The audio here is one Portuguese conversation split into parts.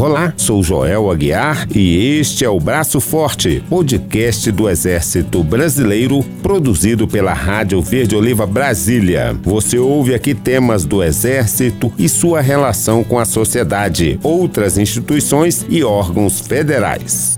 Olá, sou Joel Aguiar e este é o Braço Forte, podcast do Exército Brasileiro, produzido pela Rádio Verde Oliva Brasília. Você ouve aqui temas do Exército e sua relação com a sociedade, outras instituições e órgãos federais.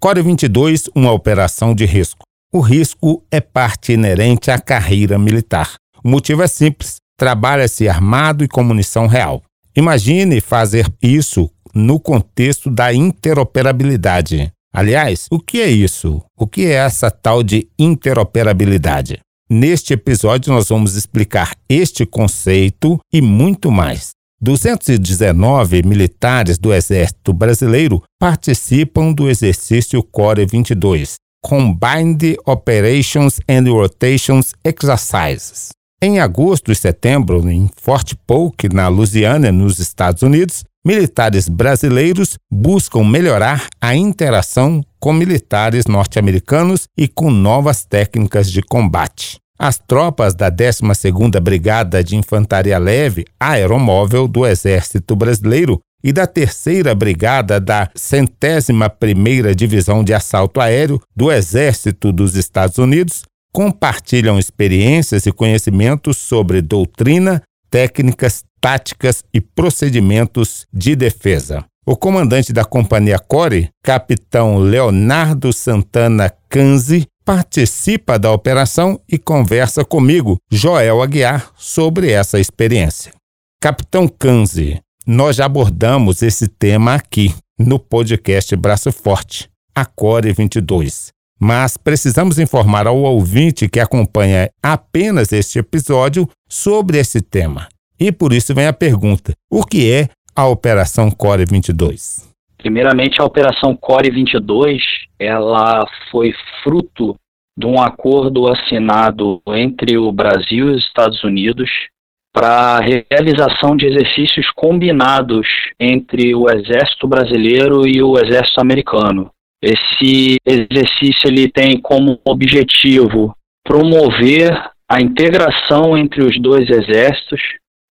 Core 22, uma operação de risco. O risco é parte inerente à carreira militar. O motivo é simples: trabalha-se armado e com munição real. Imagine fazer isso no contexto da interoperabilidade. Aliás, o que é isso? O que é essa tal de interoperabilidade? Neste episódio, nós vamos explicar este conceito e muito mais. 219 militares do Exército Brasileiro participam do exercício Core 22, Combined Operations and Rotations Exercises. Em agosto e setembro, em Fort Polk, na Louisiana, nos Estados Unidos, militares brasileiros buscam melhorar a interação com militares norte-americanos e com novas técnicas de combate. As tropas da 12ª Brigada de Infantaria Leve Aeromóvel do Exército Brasileiro e da 3 Brigada da Centésima Primeira Divisão de Assalto Aéreo do Exército dos Estados Unidos compartilham experiências e conhecimentos sobre doutrina, técnicas, táticas e procedimentos de defesa. O comandante da Companhia Core, capitão Leonardo Santana Canzi, participa da operação e conversa comigo, Joel Aguiar, sobre essa experiência. Capitão Canzi, nós já abordamos esse tema aqui no podcast Braço Forte, a Core 22 mas precisamos informar ao ouvinte que acompanha apenas este episódio sobre esse tema. E por isso vem a pergunta: o que é a Operação Core 22? Primeiramente, a Operação Core 22, ela foi fruto de um acordo assinado entre o Brasil e os Estados Unidos para a realização de exercícios combinados entre o Exército Brasileiro e o Exército Americano. Esse exercício ele tem como objetivo promover a integração entre os dois exércitos,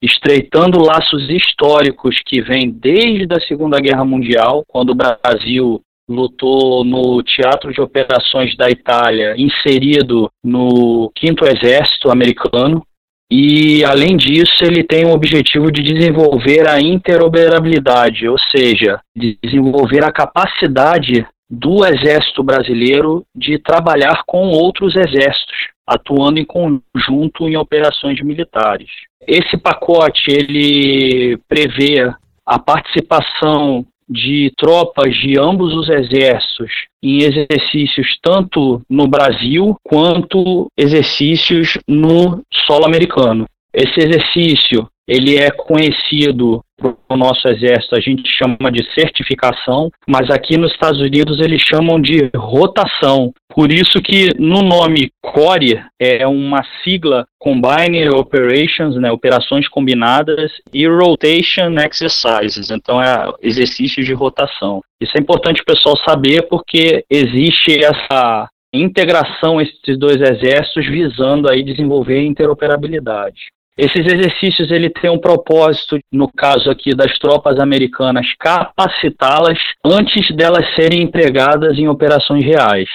estreitando laços históricos que vêm desde a Segunda Guerra Mundial, quando o Brasil lutou no Teatro de Operações da Itália, inserido no Quinto Exército Americano. E, além disso, ele tem o objetivo de desenvolver a interoperabilidade, ou seja, de desenvolver a capacidade do Exército Brasileiro de trabalhar com outros exércitos, atuando em conjunto em operações militares. Esse pacote ele prevê a participação de tropas de ambos os exércitos em exercícios tanto no Brasil quanto exercícios no solo americano. Esse exercício ele é conhecido o nosso exército a gente chama de certificação, mas aqui nos Estados Unidos eles chamam de rotação. Por isso que no nome CORE é uma sigla Combined Operations, né, operações combinadas, e Rotation Exercises, então é exercícios de rotação. Isso é importante o pessoal saber porque existe essa integração esses dois exércitos visando aí desenvolver interoperabilidade. Esses exercícios ele tem um propósito, no caso aqui das tropas americanas, capacitá-las antes delas serem empregadas em operações reais.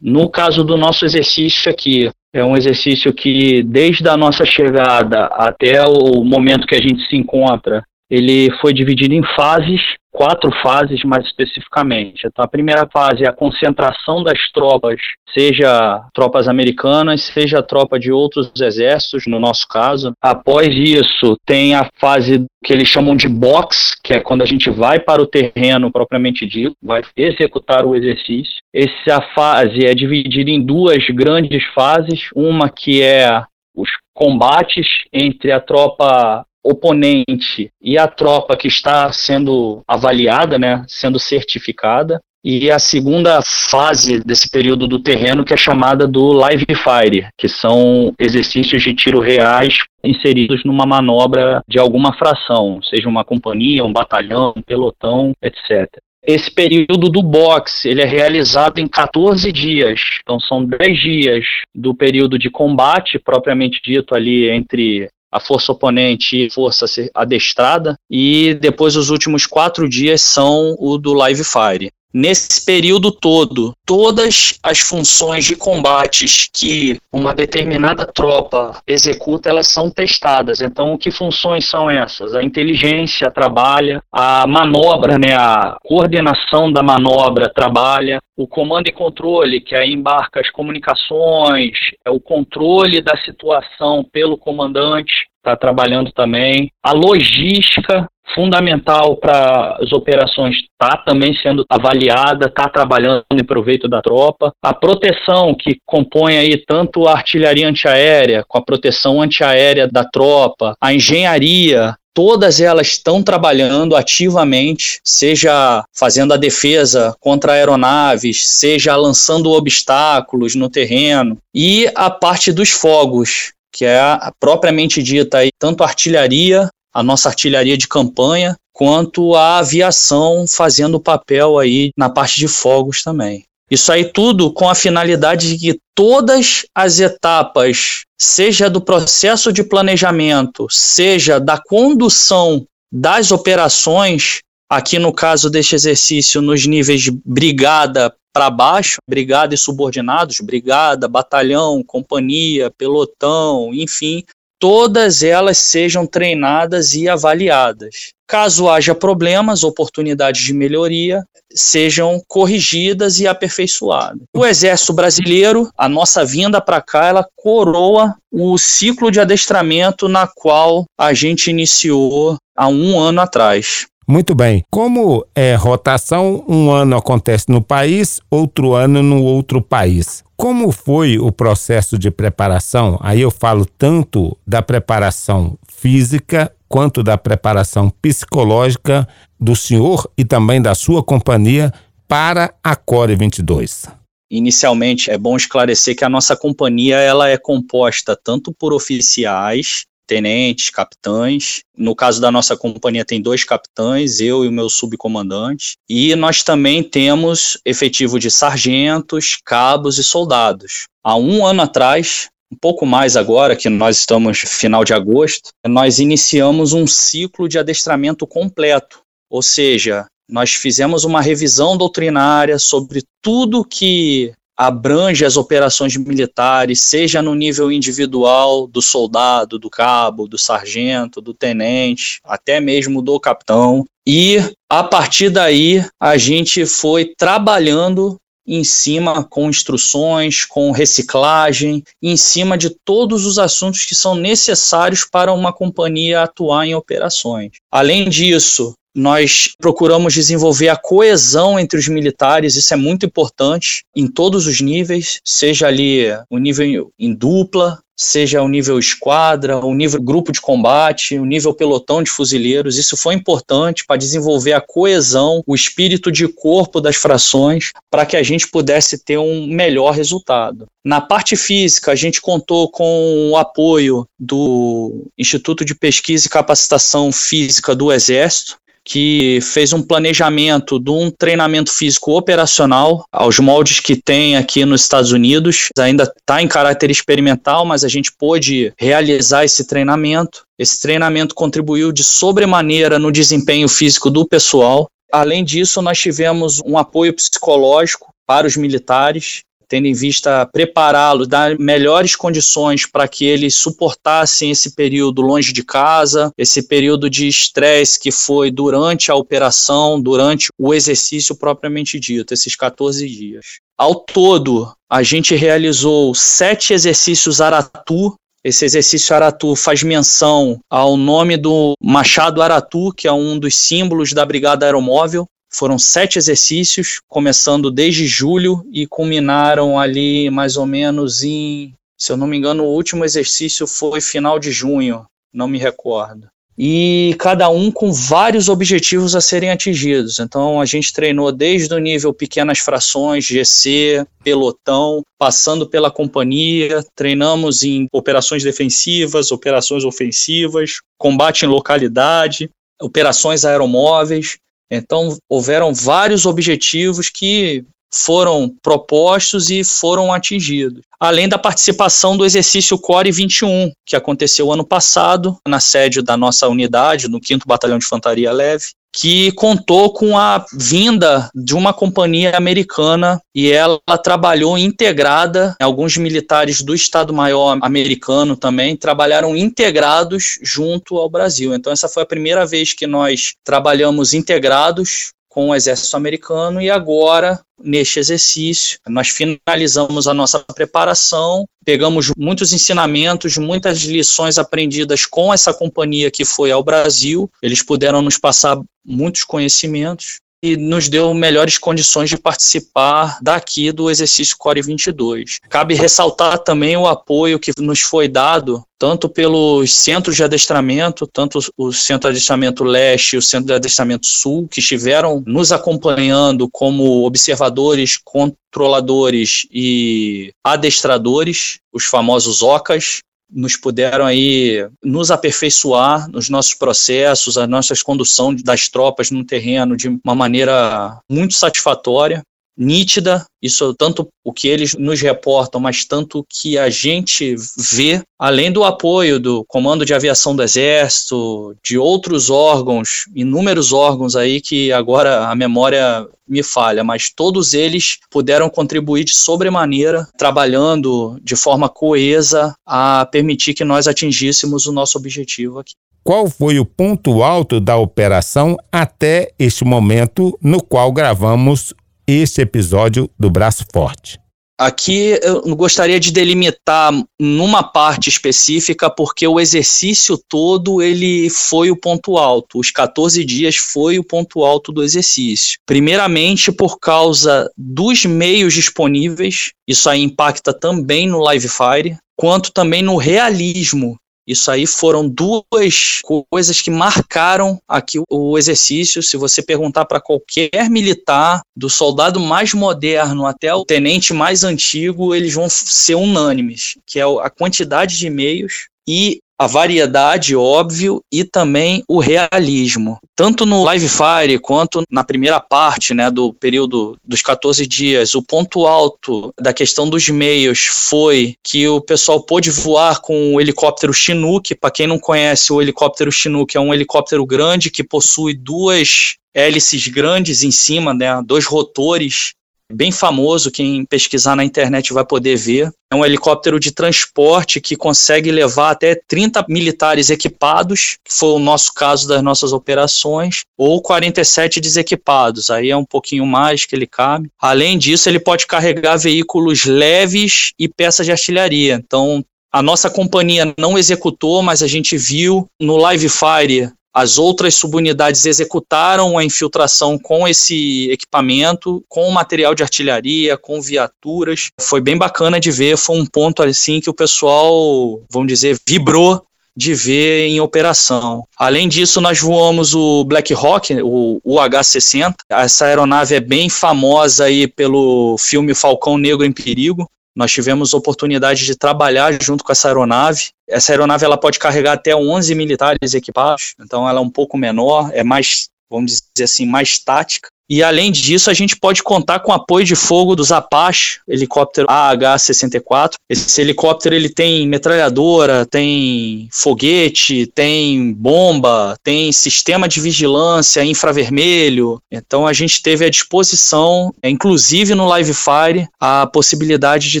No caso do nosso exercício aqui, é um exercício que desde a nossa chegada até o momento que a gente se encontra, ele foi dividido em fases quatro fases mais especificamente. Então, a primeira fase é a concentração das tropas, seja tropas americanas, seja tropa de outros exércitos, no nosso caso. Após isso, tem a fase que eles chamam de box, que é quando a gente vai para o terreno propriamente dito, vai executar o exercício. Essa fase é dividida em duas grandes fases, uma que é os combates entre a tropa oponente e a tropa que está sendo avaliada, né, sendo certificada, e a segunda fase desse período do terreno que é chamada do live fire, que são exercícios de tiro reais inseridos numa manobra de alguma fração, seja uma companhia, um batalhão, um pelotão, etc. Esse período do boxe ele é realizado em 14 dias, então são 10 dias do período de combate propriamente dito ali entre a força oponente e força adestrada, e depois os últimos quatro dias são o do live fire. Nesse período todo, todas as funções de combates que uma determinada tropa executa, elas são testadas. Então, que funções são essas? A inteligência trabalha, a manobra, né, a coordenação da manobra trabalha, o comando e controle, que aí embarca as comunicações, é o controle da situação pelo comandante, está trabalhando também. A logística, fundamental para as operações está também sendo avaliada, está trabalhando em proveito da tropa. A proteção que compõe aí tanto a artilharia antiaérea, com a proteção antiaérea da tropa, a engenharia, todas elas estão trabalhando ativamente, seja fazendo a defesa contra aeronaves, seja lançando obstáculos no terreno, e a parte dos fogos, que é a propriamente dita aí, tanto artilharia a nossa artilharia de campanha, quanto a aviação fazendo papel aí na parte de fogos também. Isso aí tudo com a finalidade de que todas as etapas, seja do processo de planejamento, seja da condução das operações, aqui no caso deste exercício, nos níveis brigada para baixo, brigada e subordinados, brigada, batalhão, companhia, pelotão, enfim, todas elas sejam treinadas e avaliadas. Caso haja problemas, oportunidades de melhoria, sejam corrigidas e aperfeiçoadas. O Exército Brasileiro, a nossa vinda para cá, ela coroa o ciclo de adestramento na qual a gente iniciou há um ano atrás. Muito bem. Como é rotação, um ano acontece no país, outro ano no outro país. Como foi o processo de preparação? Aí eu falo tanto da preparação física quanto da preparação psicológica do senhor e também da sua companhia para a Core 22. Inicialmente é bom esclarecer que a nossa companhia ela é composta tanto por oficiais tenentes, capitães. No caso da nossa companhia, tem dois capitães, eu e o meu subcomandante. E nós também temos efetivo de sargentos, cabos e soldados. Há um ano atrás, um pouco mais agora, que nós estamos final de agosto, nós iniciamos um ciclo de adestramento completo. Ou seja, nós fizemos uma revisão doutrinária sobre tudo que abrange as operações militares, seja no nível individual do soldado, do cabo, do sargento, do tenente, até mesmo do capitão. E a partir daí a gente foi trabalhando em cima com instruções, com reciclagem, em cima de todos os assuntos que são necessários para uma companhia atuar em operações. Além disso, nós procuramos desenvolver a coesão entre os militares, isso é muito importante em todos os níveis, seja ali o nível em dupla, seja o nível esquadra, o nível grupo de combate, o nível pelotão de fuzileiros. Isso foi importante para desenvolver a coesão, o espírito de corpo das frações, para que a gente pudesse ter um melhor resultado. Na parte física, a gente contou com o apoio do Instituto de Pesquisa e Capacitação Física do Exército, que fez um planejamento de um treinamento físico operacional aos moldes que tem aqui nos Estados Unidos. Ainda está em caráter experimental, mas a gente pôde realizar esse treinamento. Esse treinamento contribuiu de sobremaneira no desempenho físico do pessoal. Além disso, nós tivemos um apoio psicológico para os militares tendo em vista prepará-los, dar melhores condições para que eles suportassem esse período longe de casa, esse período de estresse que foi durante a operação, durante o exercício propriamente dito, esses 14 dias. Ao todo, a gente realizou sete exercícios Aratu. Esse exercício Aratu faz menção ao nome do Machado Aratu, que é um dos símbolos da Brigada Aeromóvel, foram sete exercícios, começando desde julho e culminaram ali mais ou menos em, se eu não me engano, o último exercício foi final de junho, não me recordo. E cada um com vários objetivos a serem atingidos. Então a gente treinou desde o nível pequenas frações, GC, pelotão, passando pela companhia, treinamos em operações defensivas, operações ofensivas, combate em localidade, operações aeromóveis, então, houveram vários objetivos que foram propostos e foram atingidos. Além da participação do exercício Core 21, que aconteceu ano passado, na sede da nossa unidade, no 5 Batalhão de Infantaria Leve, que contou com a vinda de uma companhia americana e ela trabalhou integrada. Alguns militares do Estado-Maior americano também trabalharam integrados junto ao Brasil. Então, essa foi a primeira vez que nós trabalhamos integrados com o exército americano e agora neste exercício nós finalizamos a nossa preparação, pegamos muitos ensinamentos, muitas lições aprendidas com essa companhia que foi ao Brasil. Eles puderam nos passar muitos conhecimentos e nos deu melhores condições de participar daqui do exercício Core 22. Cabe ressaltar também o apoio que nos foi dado tanto pelos centros de adestramento, tanto o Centro de Adestramento Leste e o Centro de Adestramento Sul, que estiveram nos acompanhando como observadores, controladores e adestradores, os famosos OCAS, nos puderam aí nos aperfeiçoar nos nossos processos, a nossa condução das tropas no terreno de uma maneira muito satisfatória nítida, isso tanto o que eles nos reportam, mas tanto o que a gente vê, além do apoio do Comando de Aviação do Exército, de outros órgãos, inúmeros órgãos aí que agora a memória me falha, mas todos eles puderam contribuir de sobremaneira, trabalhando de forma coesa a permitir que nós atingíssemos o nosso objetivo aqui. Qual foi o ponto alto da operação até este momento no qual gravamos este episódio do Braço Forte. Aqui eu gostaria de delimitar numa parte específica, porque o exercício todo ele foi o ponto alto. Os 14 dias foi o ponto alto do exercício. Primeiramente por causa dos meios disponíveis, isso aí impacta também no Live Fire, quanto também no realismo isso aí foram duas coisas que marcaram aqui o exercício. Se você perguntar para qualquer militar, do soldado mais moderno até o tenente mais antigo, eles vão ser unânimes, que é a quantidade de e-mails e a variedade, óbvio, e também o realismo. Tanto no Live Fire quanto na primeira parte né, do período dos 14 dias, o ponto alto da questão dos meios foi que o pessoal pôde voar com o helicóptero Chinook. Para quem não conhece, o helicóptero Chinook é um helicóptero grande que possui duas hélices grandes em cima, né, dois rotores bem famoso, quem pesquisar na internet vai poder ver. É um helicóptero de transporte que consegue levar até 30 militares equipados, que foi o nosso caso das nossas operações, ou 47 desequipados, aí é um pouquinho mais que ele cabe. Além disso, ele pode carregar veículos leves e peças de artilharia. Então, a nossa companhia não executou, mas a gente viu no Live Fire as outras subunidades executaram a infiltração com esse equipamento, com material de artilharia, com viaturas. Foi bem bacana de ver, foi um ponto assim que o pessoal, vamos dizer, vibrou de ver em operação. Além disso, nós voamos o Black Hawk, o UH-60. Essa aeronave é bem famosa aí pelo filme Falcão Negro em Perigo. Nós tivemos oportunidade de trabalhar junto com essa aeronave. Essa aeronave ela pode carregar até 11 militares equipados, então ela é um pouco menor, é mais, vamos dizer assim, mais tática. E além disso, a gente pode contar com apoio de fogo dos Apache, helicóptero AH-64. Esse helicóptero ele tem metralhadora, tem foguete, tem bomba, tem sistema de vigilância infravermelho. Então a gente teve à disposição, inclusive no Live Fire, a possibilidade de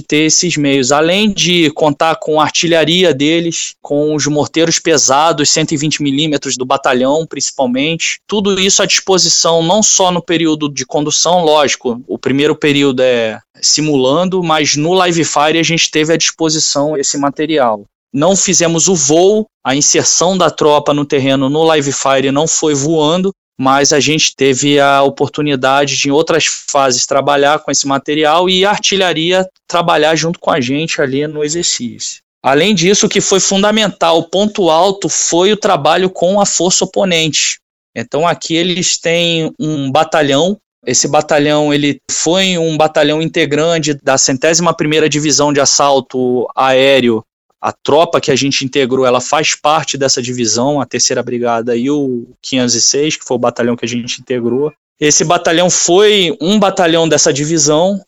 ter esses meios. Além de contar com a artilharia deles, com os morteiros pesados, 120 milímetros do batalhão, principalmente. Tudo isso à disposição não só no período de condução, lógico, o primeiro período é simulando, mas no Live Fire a gente teve à disposição esse material. Não fizemos o voo, a inserção da tropa no terreno no Live Fire não foi voando, mas a gente teve a oportunidade de em outras fases trabalhar com esse material e a artilharia trabalhar junto com a gente ali no exercício. Além disso, o que foi fundamental, o ponto alto foi o trabalho com a força oponente. Então aqui eles têm um batalhão. Esse batalhão ele foi um batalhão integrante da centésima primeira divisão de assalto aéreo a tropa que a gente integrou, ela faz parte dessa divisão, a terceira brigada e o 506, que foi o batalhão que a gente integrou. Esse batalhão foi um batalhão dessa divisão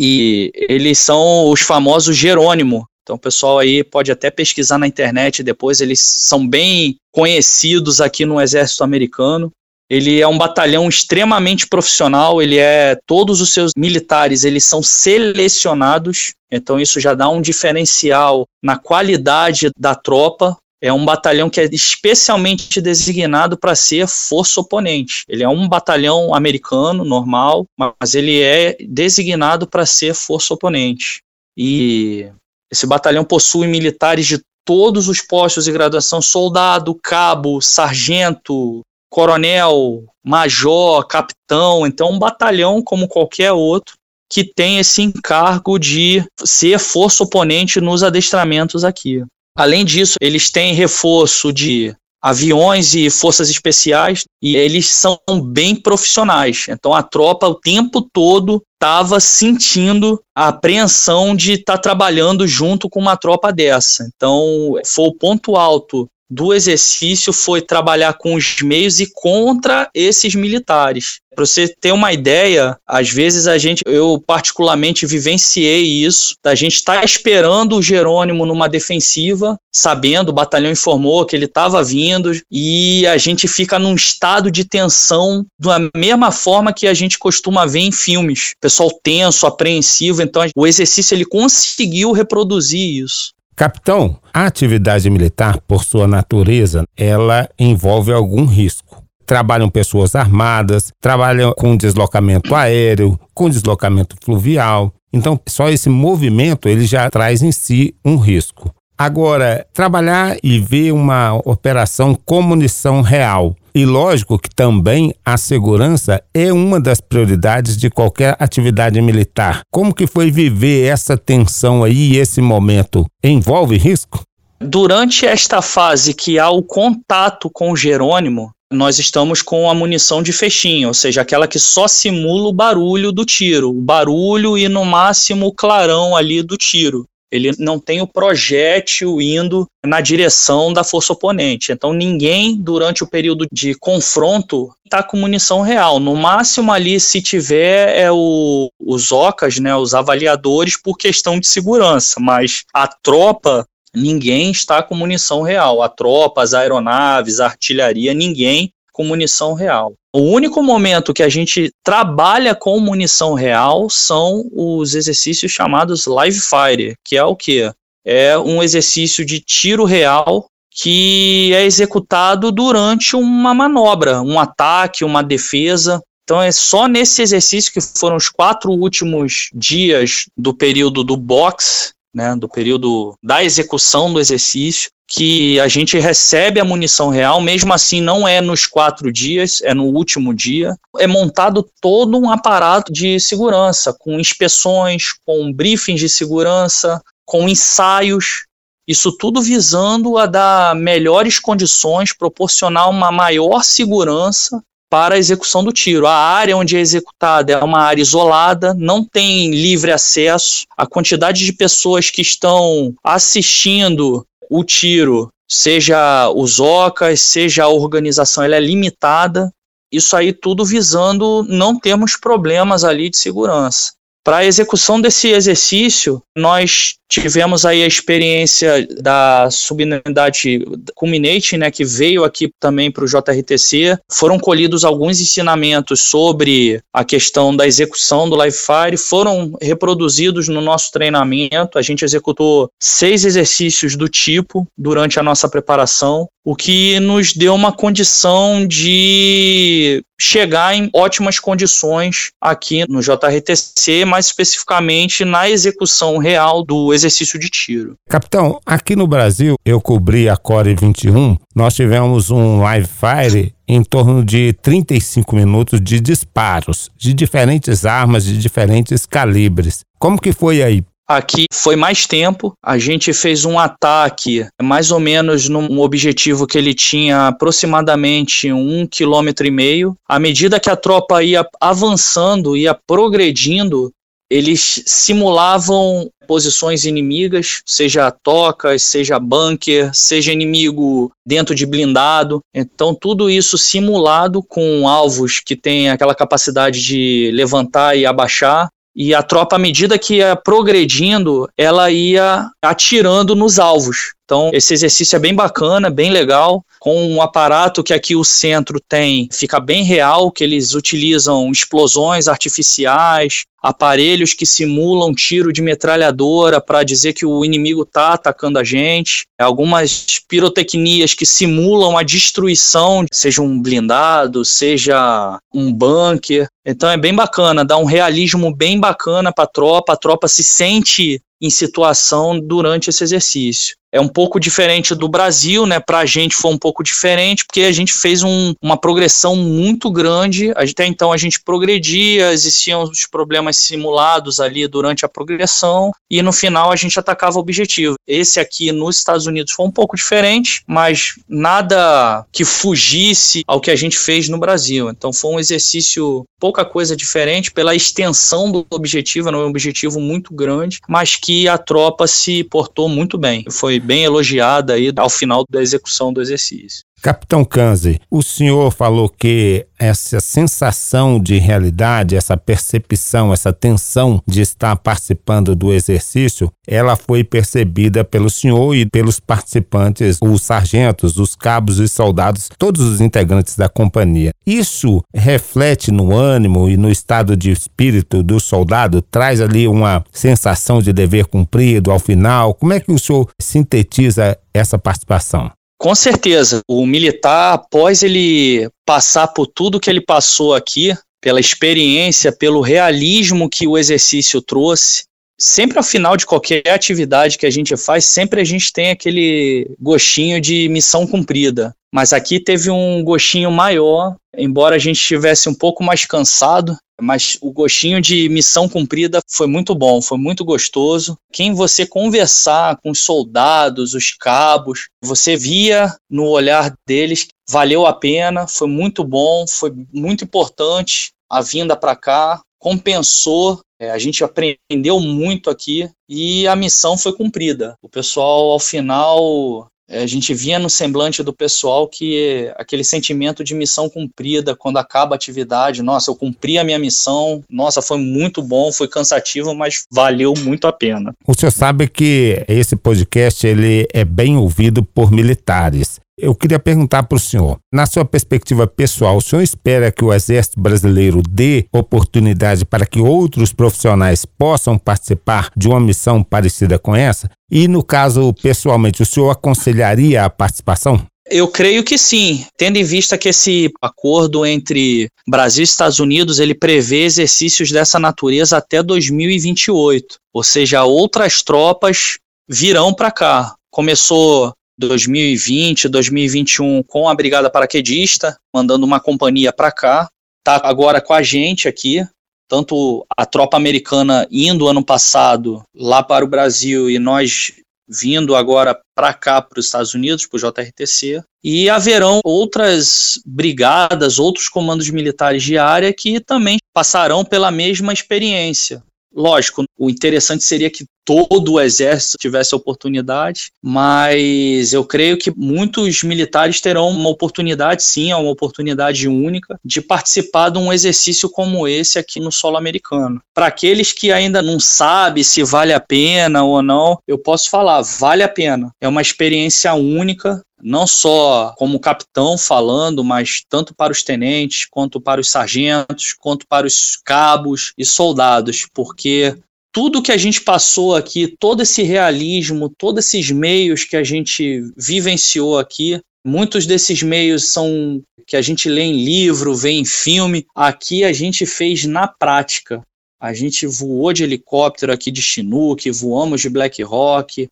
e eles são os famosos Jerônimo. Então o pessoal aí pode até pesquisar na internet depois, eles são bem conhecidos aqui no exército americano. Ele é um batalhão extremamente profissional, ele é todos os seus militares, eles são selecionados, então isso já dá um diferencial na qualidade da tropa. É um batalhão que é especialmente designado para ser força oponente. Ele é um batalhão americano normal, mas ele é designado para ser força oponente. E esse batalhão possui militares de todos os postos de graduação: soldado, cabo, sargento, coronel, major, capitão, então um batalhão como qualquer outro que tem esse encargo de ser força oponente nos adestramentos aqui. Além disso, eles têm reforço de aviões e forças especiais e eles são bem profissionais. Então a tropa o tempo todo estava sentindo a apreensão de estar tá trabalhando junto com uma tropa dessa. Então foi o ponto alto do exercício foi trabalhar com os meios e contra esses militares. Para você ter uma ideia, às vezes a gente, eu particularmente vivenciei isso, da gente estar tá esperando o Jerônimo numa defensiva, sabendo, o batalhão informou que ele estava vindo, e a gente fica num estado de tensão da mesma forma que a gente costuma ver em filmes. Pessoal tenso, apreensivo, então o exercício ele conseguiu reproduzir isso. Capitão, a atividade militar, por sua natureza, ela envolve algum risco. Trabalham pessoas armadas, trabalham com deslocamento aéreo, com deslocamento fluvial. Então, só esse movimento ele já traz em si um risco. Agora, trabalhar e ver uma operação com munição real. E lógico que também a segurança é uma das prioridades de qualquer atividade militar. Como que foi viver essa tensão aí, esse momento? Envolve risco? Durante esta fase que há o contato com o Jerônimo, nós estamos com a munição de fechinho, ou seja, aquela que só simula o barulho do tiro, o barulho e no máximo o clarão ali do tiro ele não tem o projétil indo na direção da força oponente. Então ninguém durante o período de confronto está com munição real. No máximo ali, se tiver, é o, os OCAs, né, os avaliadores, por questão de segurança. Mas a tropa ninguém está com munição real. A tropa, as aeronaves, a artilharia, ninguém com munição real. O único momento que a gente trabalha com munição real são os exercícios chamados live fire, que é o que? É um exercício de tiro real que é executado durante uma manobra, um ataque, uma defesa. Então é só nesse exercício que foram os quatro últimos dias do período do box, né, do período da execução do exercício, que a gente recebe a munição real, mesmo assim não é nos quatro dias, é no último dia. É montado todo um aparato de segurança, com inspeções, com briefings de segurança, com ensaios, isso tudo visando a dar melhores condições, proporcionar uma maior segurança para a execução do tiro. A área onde é executada é uma área isolada, não tem livre acesso. A quantidade de pessoas que estão assistindo o tiro, seja os OCAs, seja a organização, ela é limitada. Isso aí tudo visando não termos problemas ali de segurança. Para a execução desse exercício, nós tivemos aí a experiência da subunidade Culminate, né, que veio aqui também para o JRTC. Foram colhidos alguns ensinamentos sobre a questão da execução do Live Fire, foram reproduzidos no nosso treinamento. A gente executou seis exercícios do tipo durante a nossa preparação o que nos deu uma condição de chegar em ótimas condições aqui no JRTC, mais especificamente na execução real do exercício de tiro. Capitão, aqui no Brasil, eu cobri a Core 21, nós tivemos um live fire em torno de 35 minutos de disparos de diferentes armas de diferentes calibres. Como que foi aí? Aqui foi mais tempo, a gente fez um ataque mais ou menos num objetivo que ele tinha aproximadamente um quilômetro e meio. À medida que a tropa ia avançando, ia progredindo, eles simulavam posições inimigas, seja tocas, seja bunker, seja inimigo dentro de blindado. Então, tudo isso simulado com alvos que têm aquela capacidade de levantar e abaixar. E a tropa, à medida que ia progredindo, ela ia atirando nos alvos. Então, esse exercício é bem bacana, bem legal, com um aparato que aqui o centro tem, fica bem real, que eles utilizam explosões artificiais, aparelhos que simulam tiro de metralhadora para dizer que o inimigo está atacando a gente, algumas pirotecnias que simulam a destruição, seja um blindado, seja um bunker. Então é bem bacana, dá um realismo bem bacana para a tropa, a tropa se sente em situação durante esse exercício é um pouco diferente do Brasil, né? Para a gente foi um pouco diferente, porque a gente fez um, uma progressão muito grande. Até então a gente progredia, existiam os problemas simulados ali durante a progressão, e no final a gente atacava o objetivo. Esse aqui nos Estados Unidos foi um pouco diferente, mas nada que fugisse ao que a gente fez no Brasil. Então foi um exercício pouca coisa diferente pela extensão do objetivo, era um objetivo muito grande, mas que a tropa se portou muito bem. Foi bem elogiada aí ao final da execução do exercício. Capitão Kanzi, o senhor falou que essa sensação de realidade, essa percepção, essa tensão de estar participando do exercício, ela foi percebida pelo senhor e pelos participantes, os sargentos, os cabos e soldados, todos os integrantes da companhia. Isso reflete no ânimo e no estado de espírito do soldado, traz ali uma sensação de dever cumprido ao final. Como é que o senhor sintetiza essa participação? Com certeza, o militar, após ele passar por tudo que ele passou aqui, pela experiência, pelo realismo que o exercício trouxe, sempre ao final de qualquer atividade que a gente faz, sempre a gente tem aquele gostinho de missão cumprida. Mas aqui teve um gostinho maior, embora a gente estivesse um pouco mais cansado, mas o gostinho de missão cumprida foi muito bom, foi muito gostoso. Quem você conversar com os soldados, os cabos, você via no olhar deles valeu a pena, foi muito bom, foi muito importante a vinda para cá, compensou. É, a gente aprendeu muito aqui e a missão foi cumprida. O pessoal, ao final, a gente via no semblante do pessoal que aquele sentimento de missão cumprida quando acaba a atividade, nossa, eu cumpri a minha missão, nossa, foi muito bom, foi cansativo, mas valeu muito a pena. O senhor sabe que esse podcast ele é bem ouvido por militares. Eu queria perguntar para o senhor, na sua perspectiva pessoal, o senhor espera que o Exército Brasileiro dê oportunidade para que outros profissionais possam participar de uma missão parecida com essa? E, no caso, pessoalmente, o senhor aconselharia a participação? Eu creio que sim, tendo em vista que esse acordo entre Brasil e Estados Unidos ele prevê exercícios dessa natureza até 2028, ou seja, outras tropas virão para cá. Começou 2020, 2021 com a Brigada Paraquedista, mandando uma companhia para cá. Tá agora com a gente aqui, tanto a tropa americana indo ano passado lá para o Brasil e nós vindo agora para cá, para os Estados Unidos, para o JRTC. E haverão outras brigadas, outros comandos militares de área que também passarão pela mesma experiência. Lógico, o interessante seria que todo o exército tivesse oportunidade, mas eu creio que muitos militares terão uma oportunidade, sim, é uma oportunidade única, de participar de um exercício como esse aqui no solo americano. Para aqueles que ainda não sabem se vale a pena ou não, eu posso falar, vale a pena. É uma experiência única, não só como capitão falando, mas tanto para os tenentes, quanto para os sargentos, quanto para os cabos e soldados, porque tudo que a gente passou aqui, todo esse realismo, todos esses meios que a gente vivenciou aqui, muitos desses meios são que a gente lê em livro, vê em filme, aqui a gente fez na prática. A gente voou de helicóptero aqui de Chinook, voamos de Black Rock,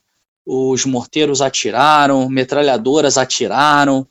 os morteiros atiraram, metralhadoras atiraram,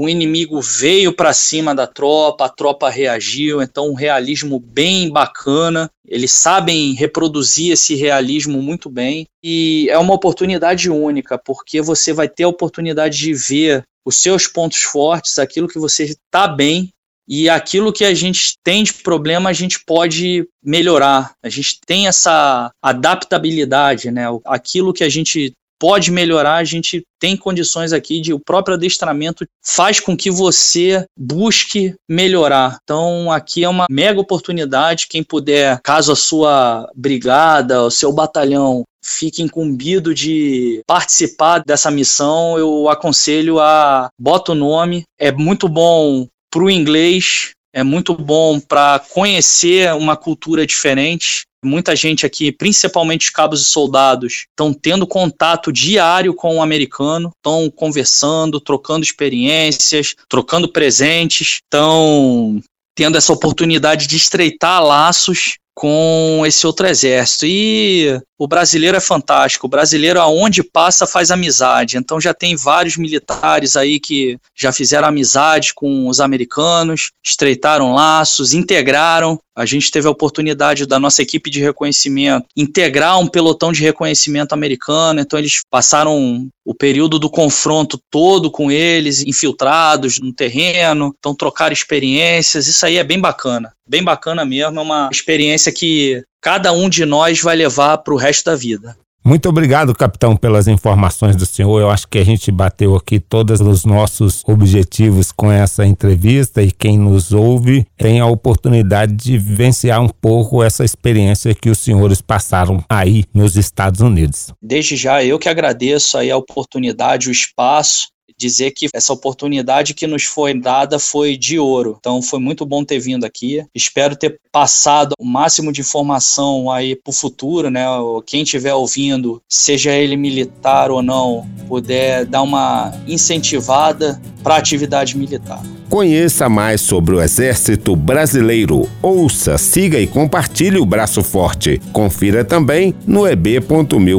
o inimigo veio para cima da tropa, a tropa reagiu, então um realismo bem bacana. Eles sabem reproduzir esse realismo muito bem e é uma oportunidade única, porque você vai ter a oportunidade de ver os seus pontos fortes, aquilo que você está bem e aquilo que a gente tem de problema a gente pode melhorar. A gente tem essa adaptabilidade, né? Aquilo que a gente pode melhorar, a gente tem condições aqui de o próprio adestramento faz com que você busque melhorar. Então aqui é uma mega oportunidade, quem puder, caso a sua brigada, o seu batalhão fique incumbido de participar dessa missão, eu aconselho a bota o nome. É muito bom para o inglês, é muito bom para conhecer uma cultura diferente. Muita gente aqui, principalmente os cabos e soldados, estão tendo contato diário com o americano, estão conversando, trocando experiências, trocando presentes, estão tendo essa oportunidade de estreitar laços com esse outro exército. E o brasileiro é fantástico. O brasileiro, aonde passa, faz amizade. Então já tem vários militares aí que já fizeram amizade com os americanos, estreitaram laços, integraram. A gente teve a oportunidade da nossa equipe de reconhecimento integrar um pelotão de reconhecimento americano. Então eles passaram o período do confronto todo com eles, infiltrados no terreno, então trocaram experiências. Isso aí é bem bacana, bem bacana mesmo. É uma experiência que cada um de nós vai levar para o resto da vida. Muito obrigado, capitão, pelas informações do senhor. Eu acho que a gente bateu aqui todos os nossos objetivos com essa entrevista e quem nos ouve tem a oportunidade de vivenciar um pouco essa experiência que os senhores passaram aí nos Estados Unidos. Desde já eu que agradeço aí a oportunidade, o espaço dizer que essa oportunidade que nos foi dada foi de ouro. Então foi muito bom ter vindo aqui. Espero ter passado o máximo de informação aí para o futuro, né? Quem estiver ouvindo, seja ele militar ou não, puder dar uma incentivada para atividade militar. Conheça mais sobre o Exército Brasileiro. Ouça, siga e compartilhe o Braço Forte. Confira também no eb.mil.br.